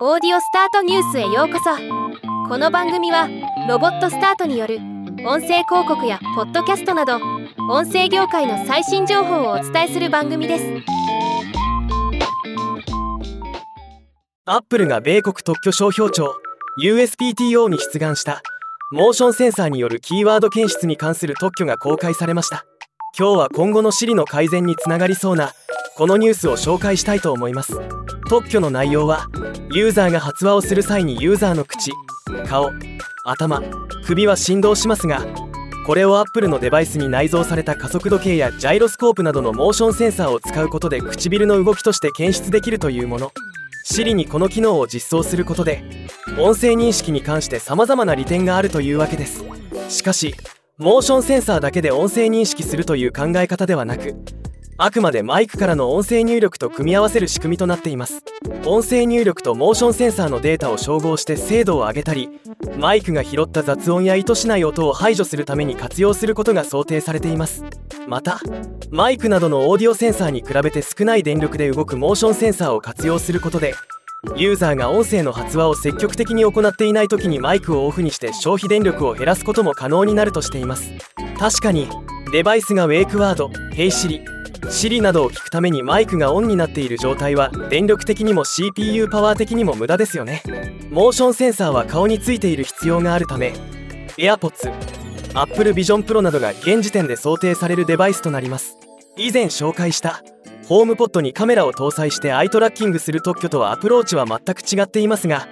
オーディオスタートニュースへようこそ。この番組はロボットスタートによる音声広告やポッドキャストなど音声業界の最新情報をお伝えする番組です。アップルが米国特許商標庁 USPTO に出願したモーションセンサーによるキーワード検出に関する特許が公開されました。今日は今後の Siri の改善につながりそうなこのニュースを紹介したいと思います。特許の内容はユーザーが発話をする際にユーザーの口顔頭首は振動しますがこれを Apple のデバイスに内蔵された加速度計やジャイロスコープなどのモーションセンサーを使うことで唇の動きとして検出できるというもの。Siri にこの機能を実装することで音声認識に関して様々な利点があるというわけです。しかしモーションセンサーだけで音声認識するという考え方ではなくあくまでマイクからの音声入力と組み合わせる仕組みとなっています。音声入力とモーションセンサーのデータを照合して精度を上げたりマイクが拾った雑音や意図しない音を排除するために活用することが想定されています。またマイクなどのオーディオセンサーに比べて少ない電力で動くモーションセンサーを活用することでユーザーが音声の発話を積極的に行っていない時にマイクをオフにして消費電力を減らすことも可能になるとしています。確かにデバイスがウェイクワード「ヘイシリ」Siri などを聞くためにマイクがオンになっている状態は電力的にも CPU パワー的にも無駄ですよね。モーションセンサーは顔についている必要があるため AirPods Apple Vision Pro などが現時点で想定されるデバイスとなります。以前紹介した HomePod にカメラを搭載してアイトラッキングする特許とはアプローチは全く違っていますが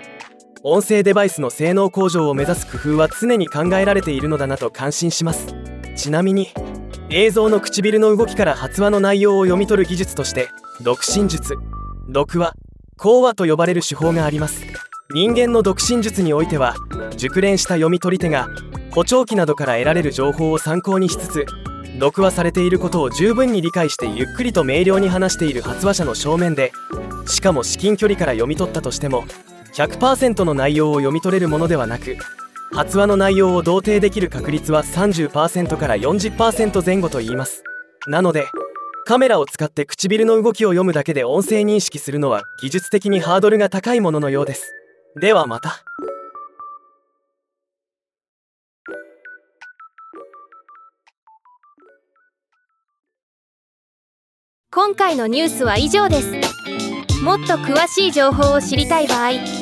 音声デバイスの性能向上を目指す工夫は常に考えられているのだなと感心します。ちなみに映像の唇の動きから発話の内容を読み取る技術として独身術。読話。講話と呼ばれる手法があります。人間の独身術においては熟練した読み取り手が補聴器などから得られる情報を参考にしつつ読話されていることを十分に理解してゆっくりと明瞭に話している発話者の正面でしかも至近距離から読み取ったとしても100%の内容を読み取れるものではなく発話の内容を同定できる確率は30%から40%前後と言います。なのでカメラを使って唇の動きを読むだけで音声認識するのは技術的にハードルが高いもののようです。ではまた。今回のニュースは以上です。もっと詳しい情報を知りたい場合「